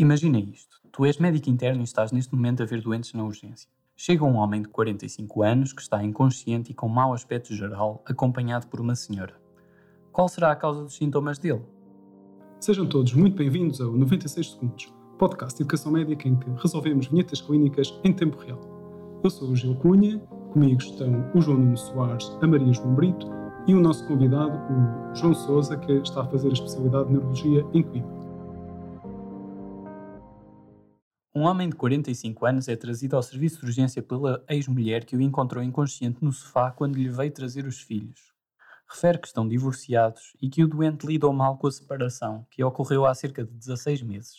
Imagina isto: tu és médico interno e estás neste momento a ver doentes na urgência. Chega um homem de 45 anos que está inconsciente e com mau aspecto geral, acompanhado por uma senhora. Qual será a causa dos sintomas dele? Sejam todos muito bem-vindos ao 96 Segundos, podcast de educação médica em que resolvemos vinhetas clínicas em tempo real. Eu sou o Gil Cunha, comigo estão o João Nuno Soares, a Maria João Brito e o nosso convidado, o João Souza, que está a fazer a especialidade de Neurologia em Coimbra. Um homem de 45 anos é trazido ao serviço de urgência pela ex-mulher que o encontrou inconsciente no sofá quando lhe veio trazer os filhos. Refere que estão divorciados e que o doente lidou mal com a separação, que ocorreu há cerca de 16 meses.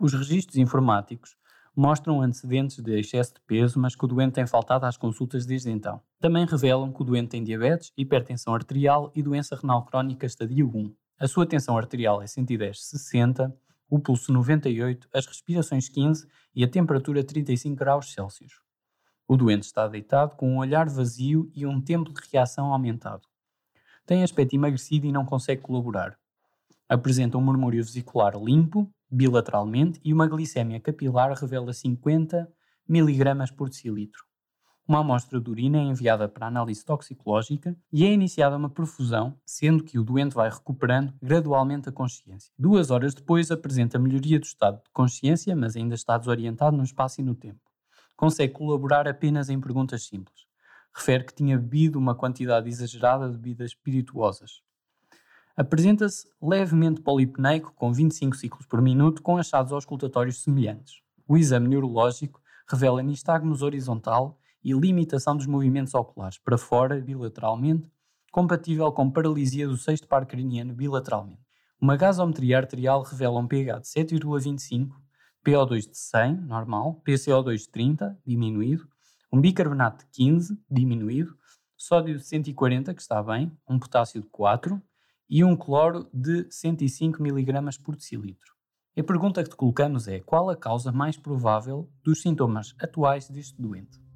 Os registros informáticos mostram antecedentes de excesso de peso, mas que o doente tem faltado às consultas desde então. Também revelam que o doente tem diabetes, hipertensão arterial e doença renal crónica estadio 1. A sua tensão arterial é 110-60 o pulso 98, as respirações 15 e a temperatura 35 graus Celsius. O doente está deitado com um olhar vazio e um tempo de reação aumentado. Tem aspecto emagrecido e não consegue colaborar. Apresenta um murmúrio vesicular limpo, bilateralmente, e uma glicémia capilar revela 50 mg por decilitro. Uma amostra de urina é enviada para análise toxicológica e é iniciada uma perfusão, sendo que o doente vai recuperando gradualmente a consciência. Duas horas depois apresenta melhoria do estado de consciência, mas ainda está desorientado no espaço e no tempo. Consegue colaborar apenas em perguntas simples. Refere que tinha bebido uma quantidade exagerada de bebidas espirituosas. Apresenta-se levemente polipneico, com 25 ciclos por minuto, com achados auscultatórios semelhantes. O exame neurológico revela nistagmos horizontal e limitação dos movimentos oculares para fora bilateralmente, compatível com paralisia do sexto par craniano bilateralmente. Uma gasometria arterial revela um pH de 7,25, PO2 de 100, normal, PCO2 de 30, diminuído, um bicarbonato de 15, diminuído, sódio de 140, que está bem, um potássio de 4 e um cloro de 105 mg por decilitro. A pergunta que te colocamos é: qual a causa mais provável dos sintomas atuais deste doente?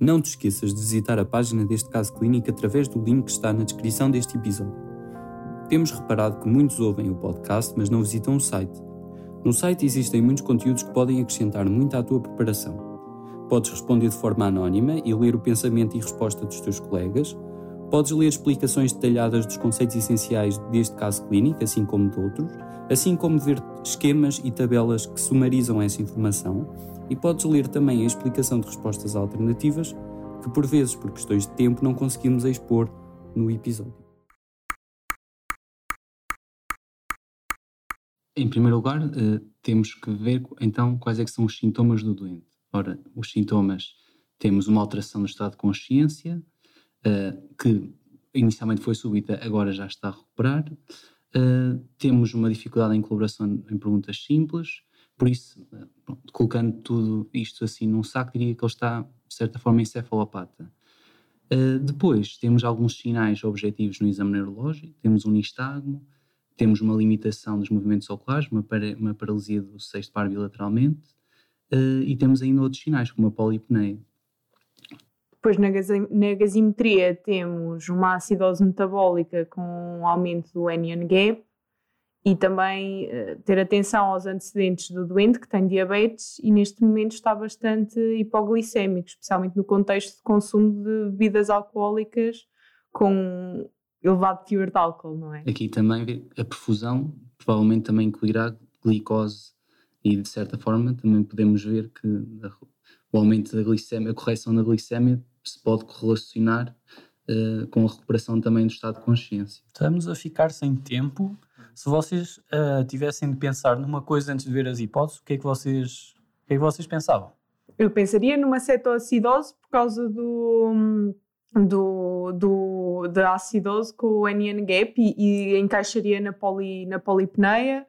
Não te esqueças de visitar a página deste caso clínico através do link que está na descrição deste episódio. Temos reparado que muitos ouvem o podcast, mas não visitam o site. No site existem muitos conteúdos que podem acrescentar muito à tua preparação. Podes responder de forma anónima e ler o pensamento e resposta dos teus colegas. Podes ler explicações detalhadas dos conceitos essenciais deste caso clínico, assim como de outros, assim como ver esquemas e tabelas que sumarizam essa informação e podes ler também a explicação de respostas alternativas que, por vezes, por questões de tempo, não conseguimos expor no episódio. Em primeiro lugar, uh, temos que ver então quais é são os sintomas do doente. Ora, os sintomas, temos uma alteração no estado de consciência, uh, que inicialmente foi súbita, agora já está a recuperar. Uh, temos uma dificuldade em colaboração em perguntas simples, por isso, pronto, colocando tudo isto assim num saco, diria que ele está, de certa forma, encefalopata. Uh, depois, temos alguns sinais objetivos no exame neurológico, temos um nistagmo, temos uma limitação dos movimentos oculares, uma, para, uma paralisia do sexto par bilateralmente, uh, e temos ainda outros sinais, como a polipneia. Depois, na, na gasimetria, temos uma acidose metabólica com um aumento do anion gap, e também uh, ter atenção aos antecedentes do doente que tem diabetes e neste momento está bastante hipoglicémico, especialmente no contexto de consumo de bebidas alcoólicas com elevado teor de álcool, não é? Aqui também a perfusão provavelmente também incluirá glicose e de certa forma também podemos ver que o aumento da glicemia, a correção da glicemia se pode correlacionar uh, com a recuperação também do estado de consciência. Estamos a ficar sem tempo se vocês uh, tivessem de pensar numa coisa antes de ver as hipóteses, o que é que vocês, o que é que vocês pensavam? Eu pensaria numa cetoacidose por causa do, do, do, da acidose com o anion gap e, e encaixaria na, poli, na polipneia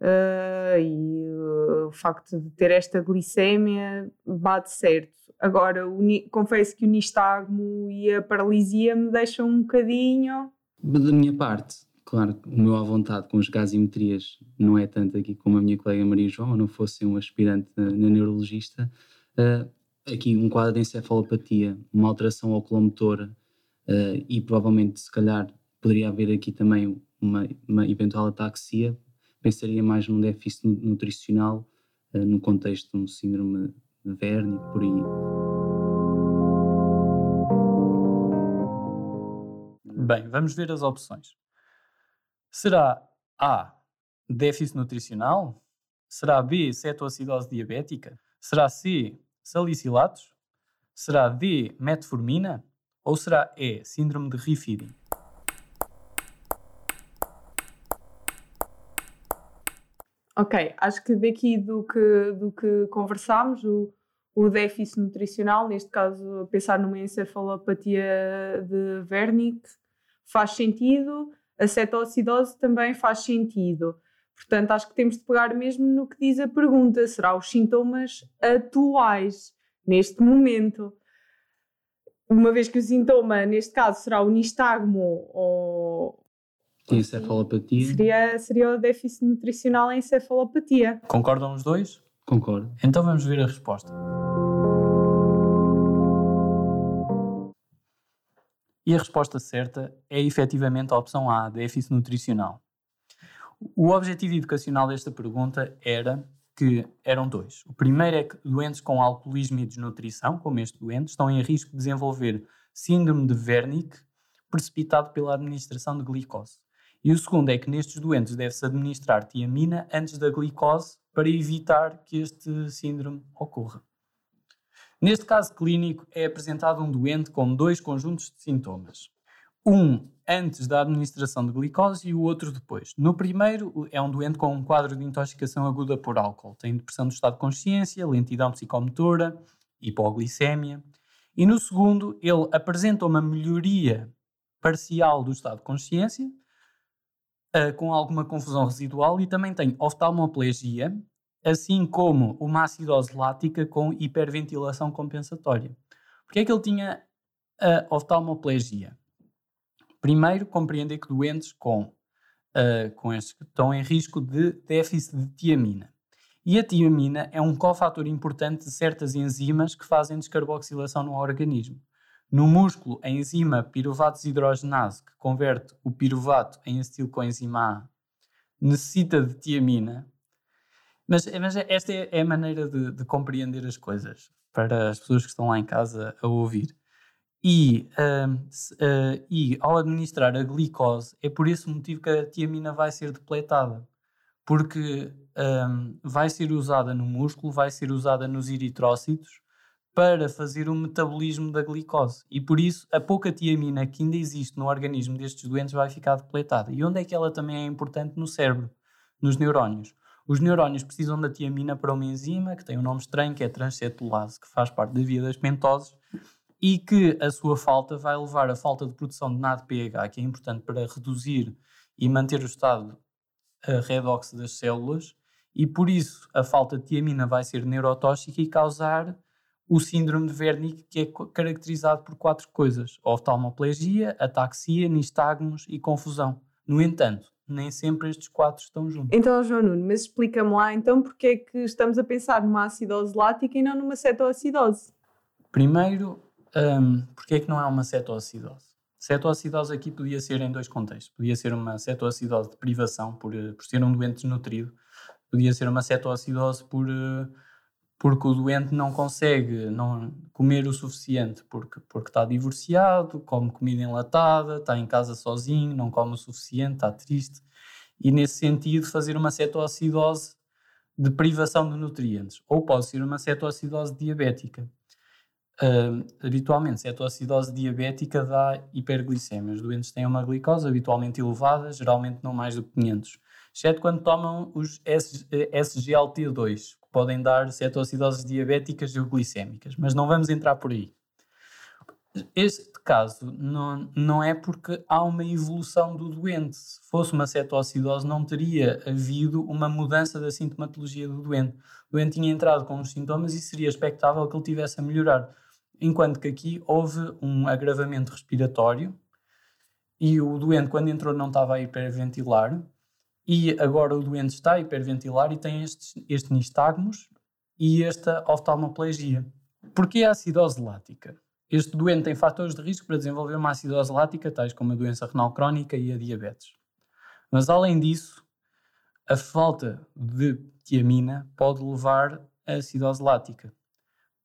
uh, e uh, o facto de ter esta glicémia bate certo. Agora, o, confesso que o nistagmo e a paralisia me deixam um bocadinho... Da minha parte, Claro, o meu à vontade com as gasimetrias não é tanto aqui como a minha colega Maria João, não fosse um aspirante na, na neurologista. Uh, aqui um quadro de encefalopatia, uma alteração oculomotora uh, e provavelmente, se calhar, poderia haver aqui também uma, uma eventual ataxia, pensaria mais num déficit nutricional uh, no contexto de um síndrome de Verne por aí. Bem, vamos ver as opções. Será A. Déficit nutricional? Será B. Cetoacidose diabética? Será C. Salicilatos? Será D. Metformina? Ou será E. Síndrome de Refeeding? Ok, acho que daqui do que, do que conversámos, o, o déficit nutricional, neste caso pensar numa encefalopatia de Wernicke, faz sentido, a cetoacidose também faz sentido. Portanto, acho que temos de pegar mesmo no que diz a pergunta: será os sintomas atuais, neste momento? Uma vez que o sintoma, neste caso, será o nistagmo ou, Encefalopatia. Seria, seria o déficit nutricional em encefalopatia. Concordam os dois? Concordo. Então vamos ver a resposta. E a resposta certa é efetivamente a opção A, déficit nutricional. O objetivo educacional desta pergunta era que eram dois. O primeiro é que doentes com alcoolismo e desnutrição, como este doente, estão em risco de desenvolver síndrome de Wernicke precipitado pela administração de glicose. E o segundo é que nestes doentes deve-se administrar tiamina antes da glicose para evitar que este síndrome ocorra. Neste caso clínico é apresentado um doente com dois conjuntos de sintomas. Um antes da administração de glicose e o outro depois. No primeiro é um doente com um quadro de intoxicação aguda por álcool. Tem depressão do estado de consciência, lentidão psicomotora, hipoglicemia. E no segundo ele apresenta uma melhoria parcial do estado de consciência, uh, com alguma confusão residual e também tem oftalmoplegia, assim como uma acidose lática com hiperventilação compensatória. Porquê é que ele tinha a oftalmoplegia? Primeiro, compreender que doentes com, uh, com estes estão em risco de déficit de tiamina. E a tiamina é um cofator importante de certas enzimas que fazem descarboxilação no organismo. No músculo, a enzima piruvato desidrogenase, que converte o piruvato em acetilcoenzima A, necessita de tiamina. Mas, mas esta é a maneira de, de, compreender as coisas para as pessoas que estão lá em casa a ouvir. E, uh, uh, e ao administrar a glicose, é por esse motivo que a tiamina vai ser depletada. Porque um, vai ser usada no músculo, vai ser usada nos eritrócitos para fazer o metabolismo da glicose. E por isso, a pouca tiamina que ainda existe no organismo destes doentes vai ficar depletada. E onde é que ela também é importante? No cérebro, nos neurónios. Os neurónios precisam da tiamina para uma enzima que tem um nome estranho, que é transcetulase, que faz parte da via das pentoses e que a sua falta vai levar à falta de produção de NADPH, que é importante para reduzir e manter o estado uh, redox das células, e por isso a falta de tiamina vai ser neurotóxica e causar o síndrome de Wernicke, que é caracterizado por quatro coisas: oftalmoplegia, ataxia, nistagmos e confusão. No entanto, nem sempre estes quatro estão juntos. Então, João Nuno, mas explica-me lá então porque é que estamos a pensar numa acidose lática e não numa cetoacidose? Primeiro, um, porque é que não é uma cetoacidose? Cetoacidose aqui podia ser em dois contextos. Podia ser uma cetoacidose de privação, por, eh, por ser um doente desnutrido. Podia ser uma cetoacidose por... Uh, porque o doente não consegue não comer o suficiente porque, porque está divorciado, come comida enlatada, está em casa sozinho, não come o suficiente, está triste. E nesse sentido, fazer uma cetoacidose de privação de nutrientes. Ou pode ser uma cetoacidose diabética. Uh, habitualmente, cetoacidose diabética dá hiperglicemia. Os doentes têm uma glicose habitualmente elevada, geralmente não mais do que 500, exceto quando tomam os SGLT2, podem dar cetoacidoses diabéticas e glicémicas, mas não vamos entrar por aí. Este caso não, não é porque há uma evolução do doente. Se fosse uma cetoacidose, não teria havido uma mudança da sintomatologia do doente. O doente tinha entrado com os sintomas e seria expectável que ele tivesse a melhorar. Enquanto que aqui houve um agravamento respiratório e o doente, quando entrou, não estava a hiperventilar e agora o doente está a hiperventilar e tem estes, este nistagmos e esta oftalmoplegia. Porquê a acidose lática? Este doente tem fatores de risco para desenvolver uma acidose lática, tais como a doença renal crónica e a diabetes. Mas além disso, A falta de tiamina pode levar a acidose lática,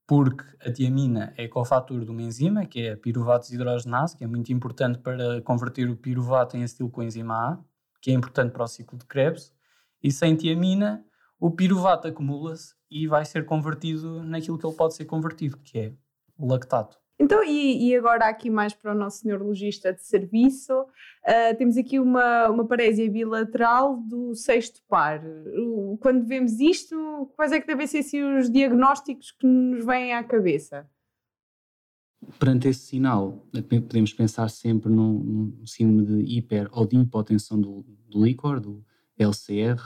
porque a tiamina é cofator de uma enzima, que é a piruvato desidrogenase, que é muito importante para converter o piruvato em acetilcoenzima A, que é importante para o ciclo de Krebs, e sem tiamina o piruvato acumula-se e vai ser convertido naquilo que ele pode ser convertido, que é o lactato. Então, e, e, agora aqui mais para o nosso neurologista de serviço, uh, temos aqui uma, uma parésia bilateral do sexto par. Quando vemos isto, quais é que devem ser assim, os diagnósticos que nos vêm à cabeça? Perante esse sinal, podemos pensar sempre num, num síndrome de hiper ou de hipotensão do, do líquor, do LCR,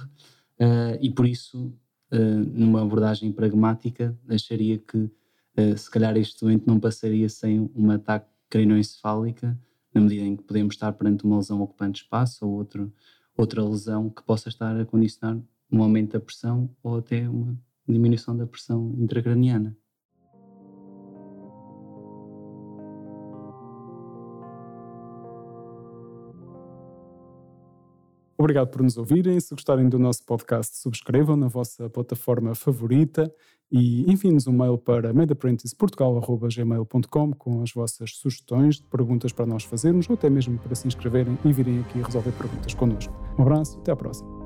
uh, e por isso, uh, numa abordagem pragmática, acharia que uh, se calhar este doente não passaria sem um ataque crinoencefálica, na medida em que podemos estar perante uma lesão ocupante de espaço ou outro, outra lesão que possa estar a condicionar um aumento da pressão ou até uma diminuição da pressão intracraniana. Obrigado por nos ouvirem. Se gostarem do nosso podcast, subscrevam na vossa plataforma favorita e enviem-nos um mail para medapprenticsportugal.gmail.com com as vossas sugestões de perguntas para nós fazermos ou até mesmo para se inscreverem e virem aqui resolver perguntas connosco. Um abraço, até à próxima.